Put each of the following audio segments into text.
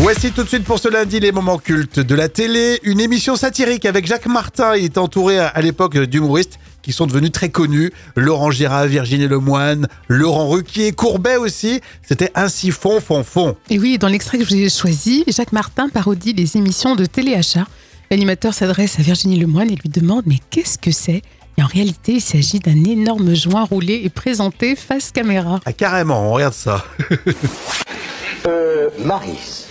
Voici tout de suite pour ce lundi les moments cultes de la télé. Une émission satirique avec Jacques Martin. Il est entouré à l'époque d'humoristes qui sont devenus très connus. Laurent Girard, Virginie Lemoine, Laurent Ruquier, Courbet aussi. C'était ainsi fond, fond, fond. Et oui, dans l'extrait que je vous ai choisi, Jacques Martin parodie les émissions de téléachat. L'animateur s'adresse à Virginie Lemoine et lui demande Mais qu'est-ce que c'est? Et en réalité, il s'agit d'un énorme joint roulé et présenté face caméra. Ah, carrément, on regarde ça. Euh, Maris,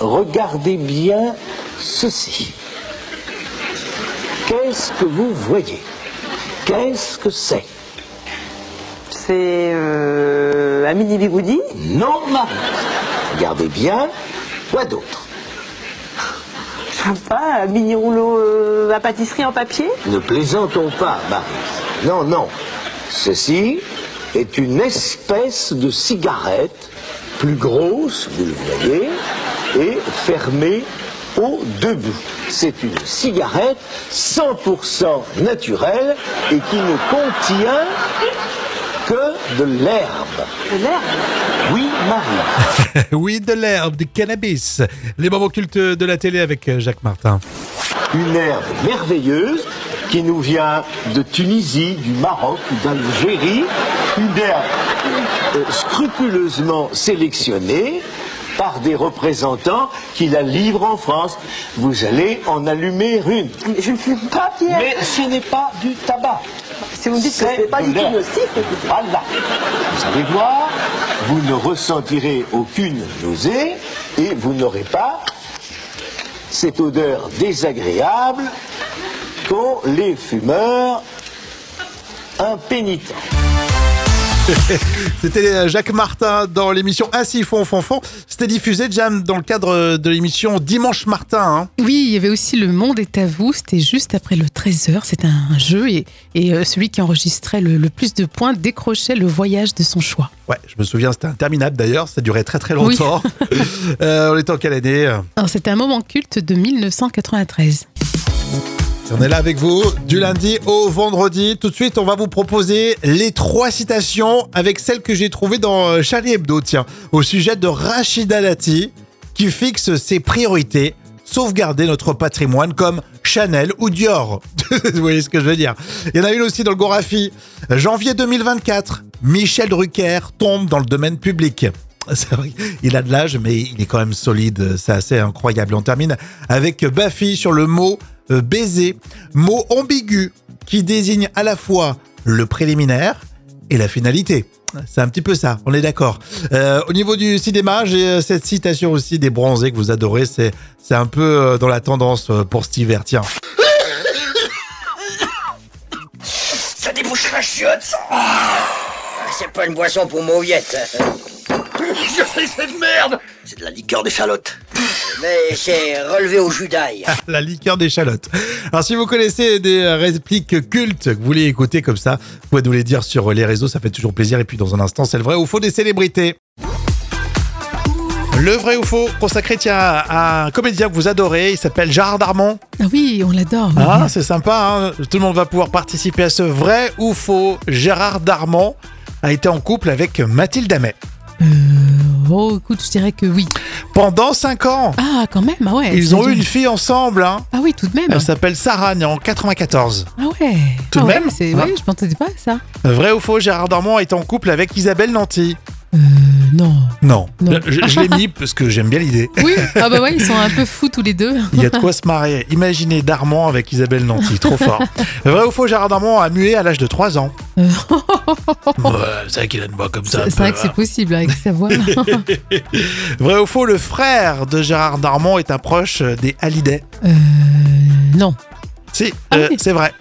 regardez bien ceci. Qu'est-ce que vous voyez? Qu'est-ce que c'est? C'est euh, un mini bigoudi Non, Maris. Regardez bien. Quoi d'autre? Je sais pas, un mini rouleau euh, à pâtisserie en papier? Ne plaisantons pas, Maris. Non, non. Ceci est une espèce de cigarette, plus grosse, vous le voyez, et fermée au debout. C'est une cigarette 100% naturelle et qui ne contient que de l'herbe. De l'herbe Oui, Marie. oui, de l'herbe, du cannabis. Les moments cultes de la télé avec euh, Jacques Martin. Une herbe merveilleuse qui nous vient de Tunisie, du Maroc, d'Algérie. Une herbe euh, scrupuleusement sélectionnée par des représentants qui la livrent en France. Vous allez en allumer une. Je ne fume pas, Pierre Mais ce n'est pas du tabac. Si vous me dites que c'est pas de du tout nocif, écoutez. Voilà. Vous allez voir, vous ne ressentirez aucune nausée et vous n'aurez pas cette odeur désagréable qu'ont les fumeurs impénitents. C'était euh, Jacques Martin dans l'émission Ainsi fond, fond, fond. C'était diffusé, Jam, dans le cadre de l'émission Dimanche Martin. hein. Oui, il y avait aussi Le Monde est à vous. C'était juste après le 13h. C'était un jeu et, et euh, celui qui enregistrait le, le plus de points décrochait le voyage de son choix. Ouais, je me souviens, c'était interminable d'ailleurs. Ça durait très très longtemps. Euh, on est en quelle année Alors, c'était un moment culte de 1993. On est là avec vous du lundi au vendredi. Tout de suite, on va vous proposer les trois citations avec celle que j'ai trouvée dans euh, Charlie Hebdo, tiens, au sujet de Rachida Dati, qui fixe ses priorités, sauvegarder notre patrimoine comme Chanel ou Dior. vous voyez ce que je veux dire? Il y en a une aussi dans le Gorafi. Janvier 2024, Michel Drucker tombe dans le domaine public. Vrai, il a de l'âge, mais il est quand même solide. C'est assez incroyable. On termine avec Baffy sur le mot baiser, mot ambigu qui désigne à la fois le préliminaire et la finalité. C'est un petit peu ça, on est d'accord. Euh, au niveau du cinéma, j'ai euh, cette citation aussi des bronzés que vous adorez. C'est, c'est un peu euh, dans la tendance euh, pour cet hiver. Tiens. Ça débouche la chiotte, ça Ah, C'est pas une boisson pour mauviettes. Je sais cette merde C'est de la liqueur d'échalote. Mais c'est relevé au jus d'ail. la liqueur d'échalote. Alors si vous connaissez des répliques cultes que vous voulez écouter comme ça, vous pouvez nous les dire sur les réseaux, ça fait toujours plaisir. Et puis dans un instant, c'est le vrai ou faux des célébrités. Le vrai ou faux consacré tiens, à un comédien que vous adorez, il s'appelle Gérard Darmon. Ah oui, on l'adore. oui. Ah, c'est sympa, hein tout le monde va pouvoir participer à ce vrai ou faux. Gérard Darmon a été en couple avec Mathilde Amet Euh, oh, écoute, je dirais que oui. pendant 5 ans. Ah, quand même, ah ouais. Ils ont eu une fille ensemble. Hein. Ah oui, tout de même. Elle s'appelle Sarah, née en 94. Ah ouais. Tout ah de ouais, même. c'est, Hein ouais, je m'entendais pas à ça. Vrai ou faux, Gérard Darmon est en couple avec Isabelle Nanty Euh, non. Non. Non. Je, je l'ai mis parce que j'aime bien l'idée. Oui, ah bah ouais, ils sont un peu fous tous les deux. Il y a de quoi se marier. Imaginez Darmon avec Isabelle Nanty, trop fort. Vrai ou faux, Gérard Darmon a mué à l'âge de 3 ans. Ouais, C'est vrai qu'il a une voix comme ça. C'est peu, vrai que c'est hein. possible avec sa voix. Vrai ou faux, le frère de Gérard Darmon est un proche des Hallyday Euh, non. Si, Ah euh, oui. c'est vrai.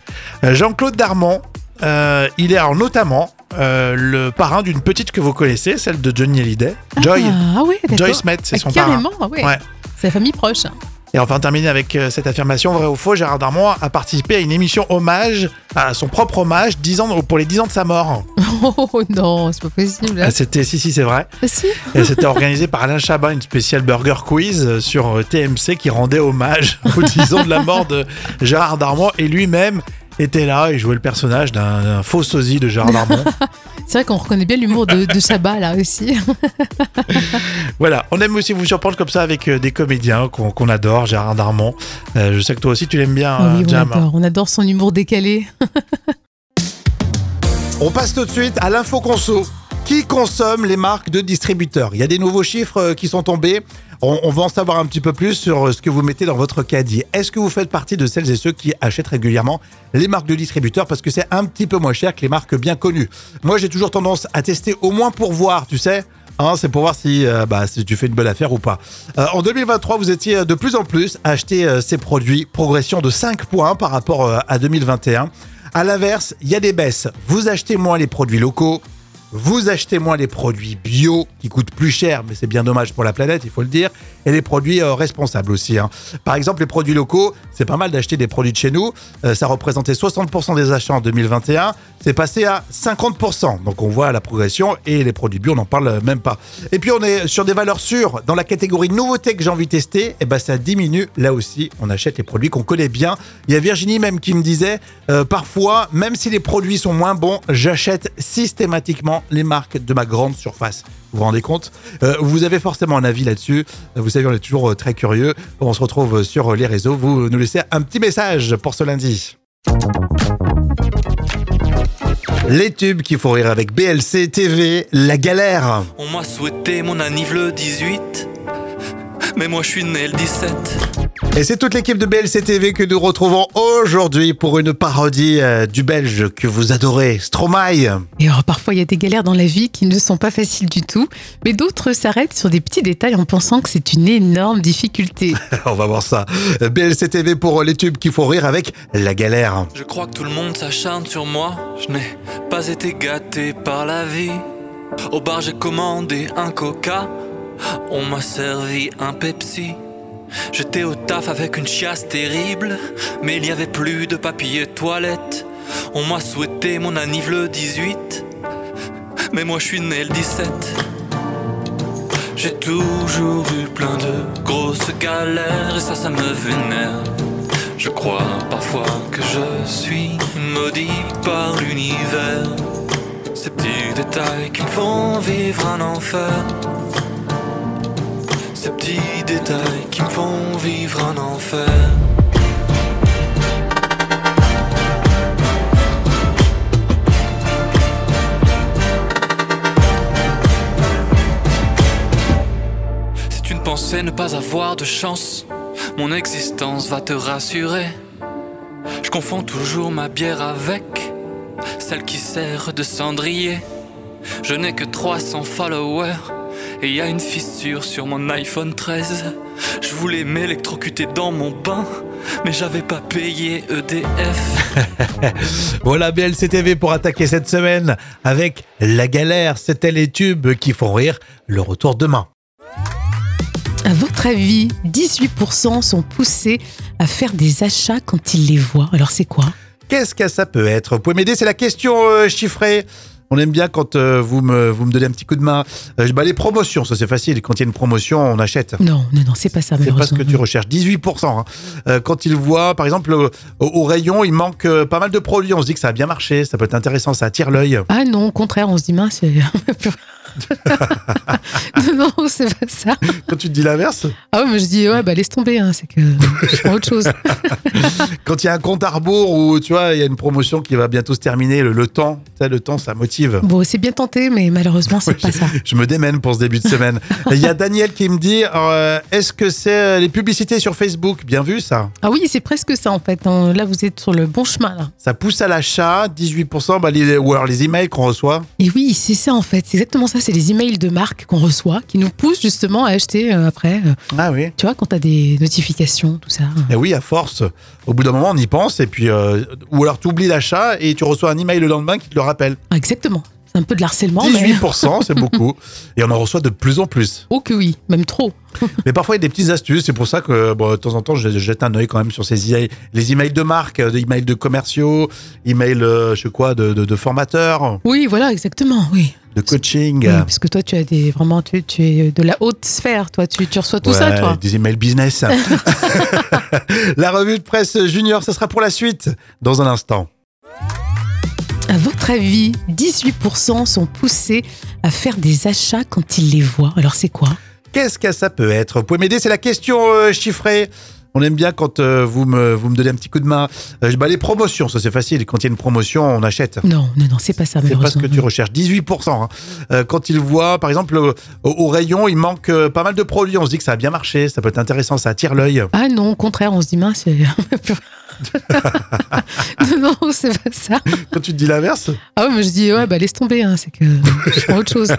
Euh, Jean-Claude Darmon, euh, il est alors notamment euh, le parrain d'une petite que vous connaissez, celle de Johnny Hallyday, Joy. Ah ouais, d'accord. Joy Smet, c'est Ah, son parrain. Carrément, ah ouais. Ouais. C'est la famille proche. Et enfin, terminer avec euh, cette affirmation, vrai ou faux, Gérard Darmon a participé à une émission hommage, à son propre hommage, 10 ans, pour les 10 ans de sa mort. Oh non, c'est pas possible. Ah, C'était, si, si, c'est vrai. Ah, si Et c'était organisé par Alain Chabat, une spéciale burger quiz euh, sur euh, TMC qui rendait hommage aux 10 ans de la mort de Gérard Darmon. Et lui-même était là et jouait le personnage d'un faux sosie de Gérard Darmon. C'est vrai qu'on reconnaît bien l'humour de, de là aussi. voilà, on aime aussi vous surprendre comme ça avec euh, des comédiens qu'on adore, Gérard Darmon. Euh, je sais que toi aussi tu l'aimes bien, Ah oui, euh, on Jam. adore, on adore son humour décalé. On passe tout de suite à l'info conso. Qui consomme les marques de distributeurs? Il y a des nouveaux chiffres qui sont tombés. On, va en savoir un petit peu plus sur euh, ce que vous mettez dans votre caddie. Est-ce que vous faites partie de celles et ceux qui achètent régulièrement les marques de distributeurs parce que c'est un petit peu moins cher que les marques bien connues? Moi, j'ai toujours tendance à tester au moins pour voir, tu sais. Hein, c'est pour voir si, euh, bah, si tu fais une bonne affaire ou pas. Euh, en 2023, vous étiez de plus en plus à acheter euh, ces produits. Progression de 5 points par rapport à 2021. À l'inverse, il y a des baisses. Vous achetez moins les produits locaux, vous achetez moins les produits bio qui coûtent plus cher, mais c'est bien dommage pour la planète, il faut le dire, et les produits euh, responsables aussi. hein. Par exemple, les produits locaux, c'est pas mal d'acheter des produits de chez nous. Euh, ça représentait 60% des achats en 2021, c'est passé à 50%. Donc on voit la progression et les produits bio, on n'en parle même pas. Et puis on est sur des valeurs sûres. Dans la catégorie nouveauté que j'ai envie de tester, et ben ça diminue. Là aussi, on achète les produits qu'on connaît bien. Il y a Virginie même qui me disait, euh, parfois, même si les produits sont moins bons, j'achète systématiquement les marques de ma grande surface. Vous vous rendez compte? Vous avez forcément un avis là-dessus. Vous on est toujours euh, très curieux. On se retrouve sur euh, les réseaux. Vous nous laissez un petit message pour ce lundi. Les tubes qu'il faut rire avec BLC TV, la galère. On m'a souhaité mon anniv le 18, mais moi je suis né le 17. Et c'est toute l'équipe de BLC TV que nous retrouvons aujourd'hui pour une parodie euh, du belge que vous adorez, Stromae. Et alors, parfois, il y a des galères dans la vie qui ne sont pas faciles du tout, mais d'autres s'arrêtent sur des petits détails en pensant que c'est une énorme difficulté. On va voir ça. BLC TV pour les tubes qu'il faut rire avec la galère. Je crois que tout le monde s'acharne sur moi. Je n'ai pas été gâté par la vie. Au bar, j'ai commandé un coca. On m'a servi un Pepsi. J'étais au taf avec une chiasse terrible, mais il n'y avait plus de papier toilette. On m'a souhaité mon anniv le 18, mais moi je suis né le 17. J'ai toujours eu plein de grosses galères et ça, ça me vénère. Je crois parfois que je suis maudit par l'univers. Ces petits détails qui me font vivre un enfer. Ces petits détails qui me font vivre un enfer. Si tu ne pensais ne pas avoir de chance, mon existence va te rassurer. Je confonds toujours ma bière avec celle qui sert de cendrier. Je n'ai que 300 followers et y a une fissure sur mon iPhone 13. Je voulais m'électrocuter dans mon bain, mais j'avais pas payé EDF. Voilà BLC TV pour attaquer cette semaine avec la galère. C'était les tubes qui font rire. Le retour demain. À votre avis, 18% sont poussés à faire des achats quand ils les voient. Alors c'est quoi? Qu'est-ce que ça peut être? Vous pouvez m'aider C'est la question euh, chiffrée. On aime bien quand euh, vous, me, vous me donnez un petit coup de main. Euh, bah, les promotions, ça c'est facile. Quand il y a une promotion, on achète. Non, non, non, c'est pas ça C'est pas ce que tu recherches. 18%. hein. Euh, quand ils voient, par exemple, au, au rayon, il manque pas mal de produits. On se dit que ça a bien marché, ça peut être intéressant, ça attire l'œil. Ah non, au contraire, on se dit mince. non, non, c'est pas ça. Quand tu te dis l'inverse, Ah ouais, mais je dis ouais, bah laisse tomber, hein, c'est que je prends autre chose. quand il y a un compte à rebours où tu vois, il y a une promotion qui va bientôt se terminer, le, le temps, tu sais, le temps, ça motive. Bon, c'est bien tenté, mais malheureusement, c'est pas ça. Je me démène pour ce début de semaine. Il y a Daniel qui me dit euh, est-ce que c'est euh, les publicités sur Facebook? Bien vu ça. Ah oui, c'est presque ça en fait. Là, vous êtes sur le bon chemin là. Ça pousse à l'achat, 18%, bah, les, ou alors les emails qu'on reçoit. Et oui, c'est ça en fait. C'est exactement ça. C'est les emails de marque qu'on reçoit qui nous poussent justement à acheter euh, après. euh, Ah oui. tu vois, quand t'as des notifications, tout ça. Et oui, à force, au bout d'un moment, on y pense, et puis, euh, ou alors tu oublies l'achat et tu reçois un email le lendemain qui te le rappelle. Ah, exactement. Un peu de l'harcèlement, mais. 18%, c'est beaucoup. Et on en reçoit de plus en plus. Oh que oui, même trop. Mais parfois, il y a des petites astuces. C'est pour ça que, bon, de temps en temps, je je jette un œil quand même sur ces emails. Les emails de marque, des emails de commerciaux, emails, euh, je sais quoi, de, de, de formateurs, Oui, voilà, exactement, oui. de coaching. Oui, parce que toi, tu as des vraiment, tu, tu es de la haute sphère, toi, tu, tu reçois tout ça, toi. Des emails business. la revue de presse junior, ça sera pour la suite dans un instant. À votre avis, 18% sont poussés à faire des achats quand ils les voient. Alors c'est quoi? Qu'est-ce que ça peut être? Vous pouvez m'aider C'est la question euh, chiffrée. On aime bien quand euh, vous, me, vous me donnez un petit coup de main. Euh, bah, les promotions, ça c'est facile. Quand il y a une promotion, on achète. Non, non, non, c'est pas ça, C'est pas ce que tu recherches. 18%. hein. Euh, quand ils voient, par exemple, au, au rayon, il manque pas mal de produits. On se dit que ça a bien marché, ça peut être intéressant, ça attire l'œil. Ah non, au contraire, on se dit mince. non, non, c'est pas ça. Quand tu te dis l'inverse, Ah ouais, mais je dis ouais, bah laisse tomber, hein, c'est que je prends autre chose.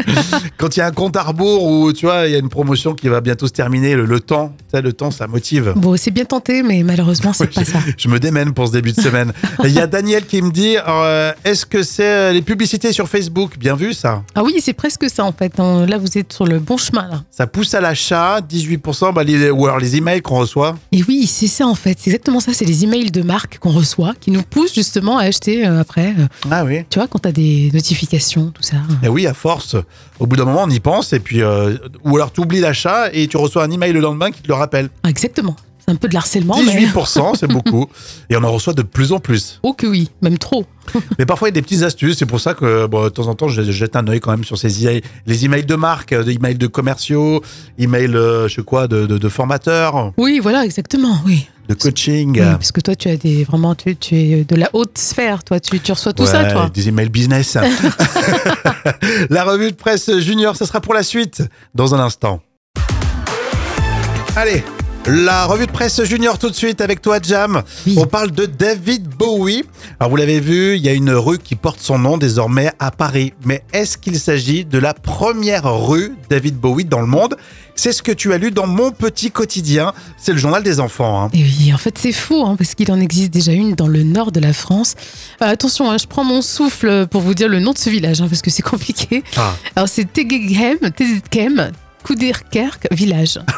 quand il y a un compte à rebours où tu vois, il y a une promotion qui va bientôt se terminer, le, le temps, tu sais, le temps, ça motive. Bon, c'est bien tenté, mais malheureusement, c'est pas ça. Je me démène pour ce début de semaine. Il y a Daniel qui me dit euh, est-ce que c'est euh, les publicités sur Facebook? Bien vu ça Ah oui, c'est presque ça en fait. Là, vous êtes sur le bon chemin là. Ça pousse à l'achat, 18%, bah, les, ou alors les emails qu'on reçoit. Et oui, c'est ça en fait. C'est exactement ça. C'est les emails de marque qu'on reçoit qui nous poussent justement à acheter euh, après. euh, Ah oui. tu vois, quand t'as des notifications, tout ça. Et oui, à force, au bout d'un moment, on y pense, et puis, euh, ou alors tu oublies l'achat et tu reçois un email le lendemain qui te le rappelle. Exactement. C'est un peu de l'harcèlement, mais. 18%, c'est beaucoup. Et on en reçoit de plus en plus. Oh que oui, même trop. Mais parfois, il y a des petites astuces. C'est pour ça que, bon, de temps en temps, je, je jette un œil quand même sur ces emails. Les emails de marque, des emails de commerciaux, emails, euh, je sais quoi, de, de, de formateurs, Oui, voilà, exactement, oui. de coaching. Oui, parce que toi, tu as des vraiment, tu, tu es de la haute sphère, toi, tu, tu reçois tout ça, toi. Des emails business. la revue de presse junior, ça sera pour la suite dans un instant. Allez, la revue de presse junior tout de suite avec toi, Jam. Oui. On parle de David Bowie. Alors vous l'avez vu, il y a une rue qui porte son nom désormais à Paris. Mais est-ce qu'il s'agit de la première rue David Bowie dans le monde? C'est ce que tu as lu dans mon petit quotidien. C'est le journal des enfants. hein. Et oui, en fait, c'est faux, hein, parce qu'il en existe déjà une dans le nord de la France. Euh, attention, hein, je prends mon souffle pour vous dire le nom de ce village, parce que c'est compliqué. Ah. Alors, c'est Tegeghem, Couderkerk village.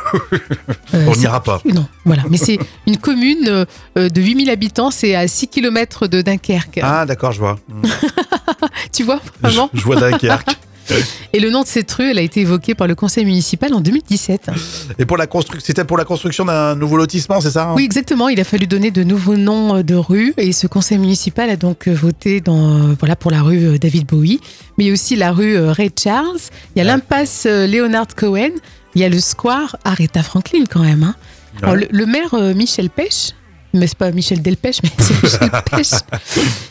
Euh, On c'est- n'ira pas. Non, voilà. Mais c'est une commune euh, euh, de 8000 habitants, c'est à 6 km de Dunkerque. Ah d'accord, je vois. Tu vois, Je, vraiment je vois Dunkerque. Et le nom de cette rue, elle a été évoquée par le conseil municipal en 2017. Et pour la construction, c'était pour la construction d'un nouveau lotissement, c'est ça hein? Oui, exactement. Il a fallu donner de nouveaux noms euh, de rues et ce conseil municipal a donc euh, voté dans, euh, voilà, pour la rue David Bowie, mais il y a aussi la rue Ray Charles, il y a Ouais. l'impasse Leonard Cohen, il y a le square Aretha Franklin quand même. hein. Alors, le, le maire Michel Pêche, mais c'est pas Michel Delpech, mais c'est Michel Pêche.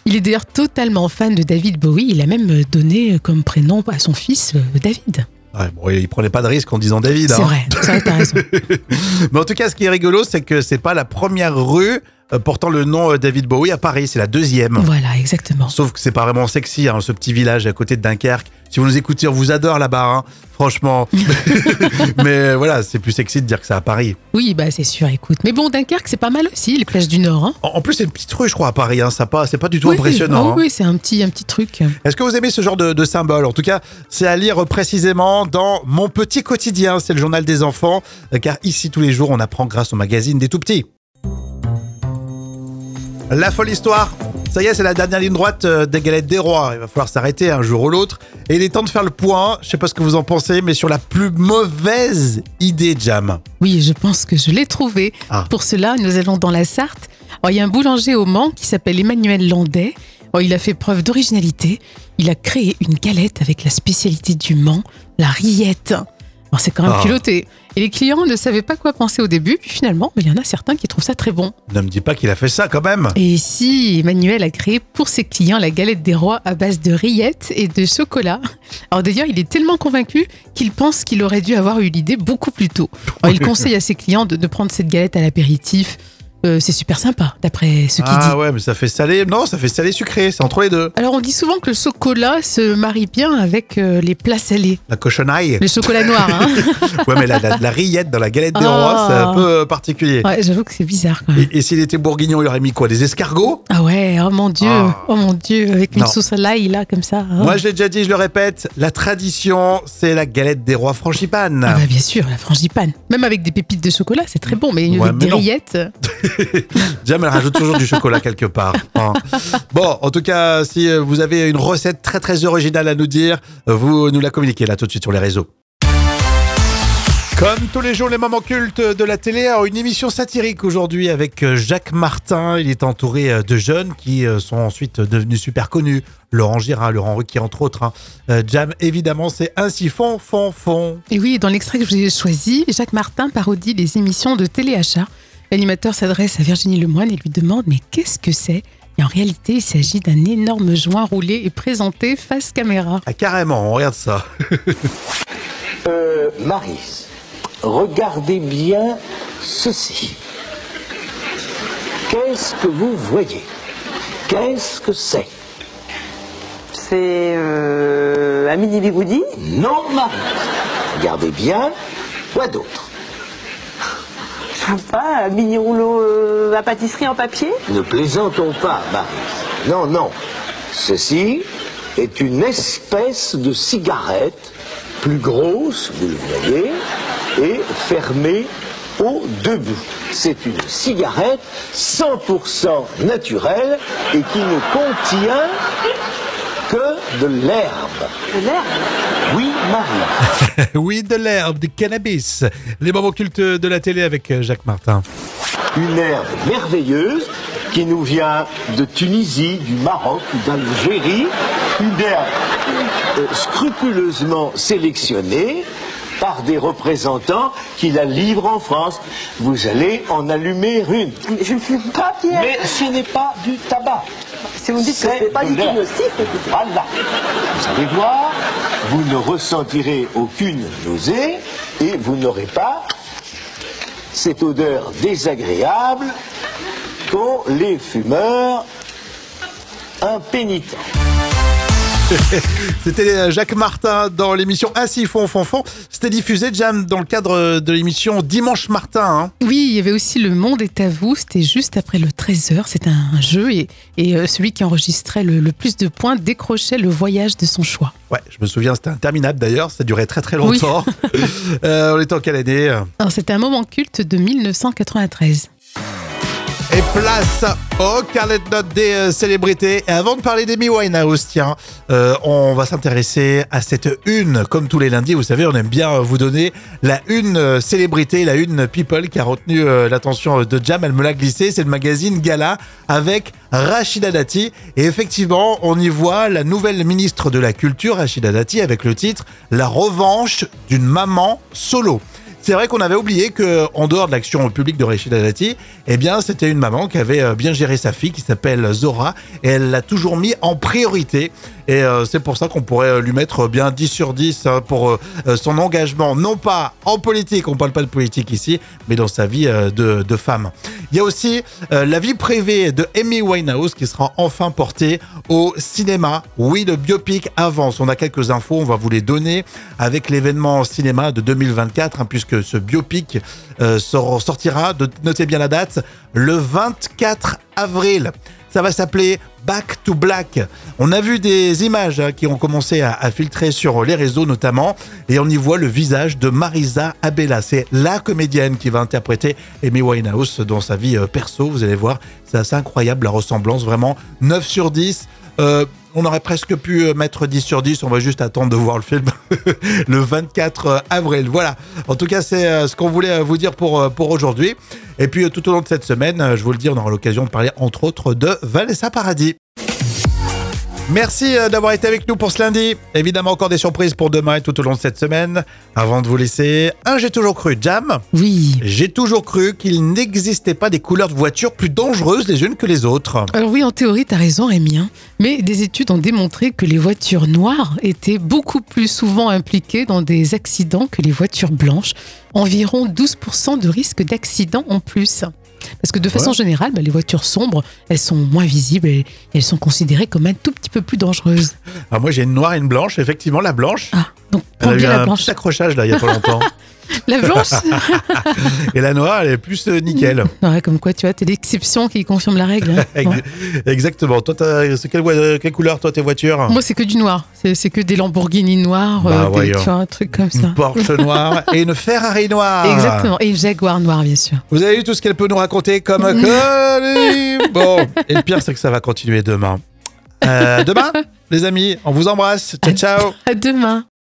Il est d'ailleurs totalement fan de David Bowie. Il a même euh, donné euh, comme prénom à son fils euh, David. Ouais, bon, il prenait pas de risque en disant David. C'est hein. vrai, t'as raison. Mais en tout cas, ce qui est rigolo, c'est que c'est pas la première rue portant le nom euh, David Bowie à Paris, c'est la deuxième. Voilà, exactement. Sauf que c'est pas vraiment sexy, hein, ce petit village à côté de Dunkerque. Si vous nous écoutez, on vous adore là-bas, hein, franchement. Mais voilà, c'est plus sexy de dire que c'est à Paris. Oui, bah c'est sûr, écoute. Mais bon, Dunkerque, c'est pas mal aussi, les plages du Nord. Hein. En, en plus, c'est une petite rue, je crois, à Paris. Hein, ça pas, c'est pas du tout oui, impressionnant. oui, hein. oui, c'est un petit, un petit truc. Est-ce que vous aimez ce genre de, de symbole? En tout cas, c'est à lire précisément dans Mon Petit Quotidien. C'est le journal des enfants, euh, car ici, tous les jours, on apprend grâce au magazine des tout petits. La folle histoire. Ça y est, c'est la dernière ligne droite euh, des galettes des rois. Il va falloir s'arrêter un jour ou l'autre. Et il est temps de faire le point. Je sais pas ce que vous en pensez, mais sur la plus mauvaise idée, Jam. Oui, je pense que je l'ai trouvé. Ah. Pour cela, nous allons dans la Sarthe. Alors, il y a un boulanger au Mans qui s'appelle Emmanuel Landais. Alors, il a fait preuve d'originalité. Il a créé une galette avec la spécialité du Mans, la rillette. Alors, c'est quand même Ah. culotté. Et les clients ne savaient pas quoi penser au début, puis finalement, ben, il y en a certains qui trouvent ça très bon. Ne me dis pas qu'il a fait ça quand même. Et si Emmanuel a créé pour ses clients la galette des rois à base de rillettes et de chocolat. Alors d'ailleurs, il est tellement convaincu qu'il pense qu'il aurait dû avoir eu l'idée beaucoup plus tôt. Alors, il conseille à ses clients de, de prendre cette galette à l'apéritif. Euh, c'est super sympa, d'après ce qu'il dit. Ah ouais, mais ça fait salé. Non, ça fait salé sucré. C'est entre les deux. Alors on dit souvent que le chocolat se marie bien avec euh, les plats salés. La cochonaille. Le chocolat noir, hein Ouais, mais la, la- la rillette dans la galette des Ah. rois, c'est un peu euh, particulier. Ouais, j'avoue que c'est bizarre quand même. Et, et s'il était bourguignon, il aurait mis quoi Des escargots? Ah ouais, oh mon dieu, Ah. oh mon dieu, avec une Non. sauce à l'ail là, comme ça. hein. Moi, je l'ai déjà dit, je le répète, la tradition, c'est la galette des rois frangipane. Ah bah bien sûr, la frangipane. Même avec des pépites de chocolat, c'est très bon, mais Ouais, avec mais des non. rillettes. Jam, elle rajoute toujours du chocolat quelque part. hein. Bon, en tout cas, si euh, vous avez une recette très très originale à nous dire, euh, vous nous la communiquez là tout de suite sur les réseaux. Comme tous les jours, les moments cultes de la télé, alors une émission satirique aujourd'hui avec euh, Jacques Martin. Il est entouré de jeunes qui sont ensuite devenus super connus. Laurent Girard, Laurent Ruquier, entre autres. hein. Jam, évidemment, c'est ainsi fond, fond, fond. Et oui, dans l'extrait que je vous ai choisi, Jacques Martin parodie les émissions de téléachat. L'animateur s'adresse à Virginie Lemoine et lui demande Mais qu'est-ce que c'est? Et en réalité, il s'agit d'un énorme joint roulé et présenté face caméra. Ah, carrément, on regarde ça. Euh, Maris, regardez bien ceci. Qu'est-ce que vous voyez? Qu'est-ce que c'est? C'est euh, un mini bigoudi? Non, Maris. Regardez bien. Quoi d'autre? Pas, un mini rouleau euh, à pâtisserie en papier. Ne plaisantons pas, Maris. Non, non. Ceci est une espèce de cigarette plus grosse, vous le voyez, et fermée aux deux bouts. C'est une cigarette 100% naturelle et qui ne contient que de l'herbe. De l'herbe. Oui, Marie. oui, de l'herbe, du cannabis. Les moments cultes de la télé avec euh, Jacques Martin. Une herbe merveilleuse qui nous vient de Tunisie, du Maroc ou d'Algérie. Une herbe euh, scrupuleusement sélectionnée par des représentants qui la livrent en France. Vous allez en allumer une. Mais Je ne fume pas, Pierre. Mais ce n'est pas du tabac. si vous me dites que c'est pas de du tout nocif, écoutez. Voilà. Vous allez voir, vous ne ressentirez aucune nausée et vous n'aurez pas cette odeur désagréable qu'ont les fumeurs impénitents. C'était euh, Jacques Martin dans l'émission Assis fond fond fond. C'était diffusé, Jam, dans le cadre de l'émission Dimanche Martin. hein. Oui, il y avait aussi Le Monde est à vous, c'était juste après le 13h, c'était un jeu et, et euh, celui qui enregistrait le, le plus de points décrochait le voyage de son choix. Ouais, je me souviens, c'était interminable d'ailleurs, ça durait très très longtemps. Euh, on est en quelle année c'était un moment culte de 1993. Et place au carnet de notes des euh, célébrités. Et avant de parler d'Amy Winehouse, tiens, euh, on va s'intéresser à cette une. Comme tous les lundis, vous savez, on aime bien vous donner la une euh, célébrité, la une people qui a retenu l'attention de Jam. Elle me l'a glissé. C'est le magazine Gala avec Rachida Dati. Et effectivement, on y voit la nouvelle ministre de la Culture, Rachida Dati, avec le titre La revanche d'une maman solo. C'est vrai qu'on avait oublié que, en dehors de l'action publique de Rachida Dati, eh bien, c'était une maman qui avait euh, bien géré sa fille, qui s'appelle Zora, et elle l'a toujours mis en priorité. Et euh, c'est pour ça qu'on pourrait euh, lui mettre bien 10 sur 10 hein, pour son engagement, non pas en politique, on parle pas de politique ici, mais dans sa vie de, femme. Il y a aussi la vie privée de Amy Winehouse qui sera enfin portée au cinéma. Oui, le biopic avance. On a quelques infos, on va vous les donner avec l'événement cinéma de 2024, hein, puisque ce biopic euh, sort- sortira, de, notez bien la date, le 24 avril. Ça va s'appeler Back to Black. On a vu des images hein, qui ont commencé à, filtrer sur les réseaux notamment, et on y voit le visage de Marisa Abella. C'est la comédienne qui va interpréter Amy Winehouse dans sa vie euh, perso. Vous allez voir, c'est assez incroyable la ressemblance, vraiment 9 sur 10. Euh, on aurait presque pu euh, mettre 10 sur 10, on va juste attendre de voir le film le 24 avril. Voilà, en tout cas c'est euh, ce qu'on voulait euh, vous dire pour, euh, pour aujourd'hui. Et puis euh, tout au long de cette semaine, euh, je vous le dis, on aura l'occasion de parler entre autres de Vanessa Paradis. Merci euh, d'avoir été avec nous pour ce lundi. Évidemment, encore des surprises pour demain et tout au long de cette semaine. Avant de vous laisser, un, j'ai toujours cru, Jam. Oui. J'ai toujours cru qu'il n'existait pas des couleurs de voitures plus dangereuses les unes que les autres. Alors oui, en théorie, t'as raison, Rémi. hein. Mais des études ont démontré que les voitures noires étaient beaucoup plus souvent impliquées dans des accidents que les voitures blanches. Environ 12% de risque d'accident en plus. Parce que de façon générale, bah, les voitures sombres, elles sont moins visibles et, elles sont considérées comme un tout petit peu plus dangereuses. Alors moi j'ai une noire et une blanche. Effectivement, la blanche. Ah, donc prends a eu bien la un blanche. petit accrochage là il y a pas longtemps. La blanche et la noire, elle est plus euh, nickel. Ouais, comme quoi, tu vois, t'es l'exception qui confirme la règle. hein. Bon. Exactement. Toi, c'est quelle, couleur toi tes voitures? Moi, c'est que du noir. C'est que des Lamborghini noirs, Bah, euh, des, tu vois, un truc comme ça. Une Porsche noire et une Ferrari noire. Exactement. Et une Jaguar noir, bien sûr. Vous avez vu tout ce qu'elle peut nous raconter comme Bon, et le pire, c'est que ça va continuer demain. Euh, demain, les amis, on vous embrasse. Ciao, ciao À demain.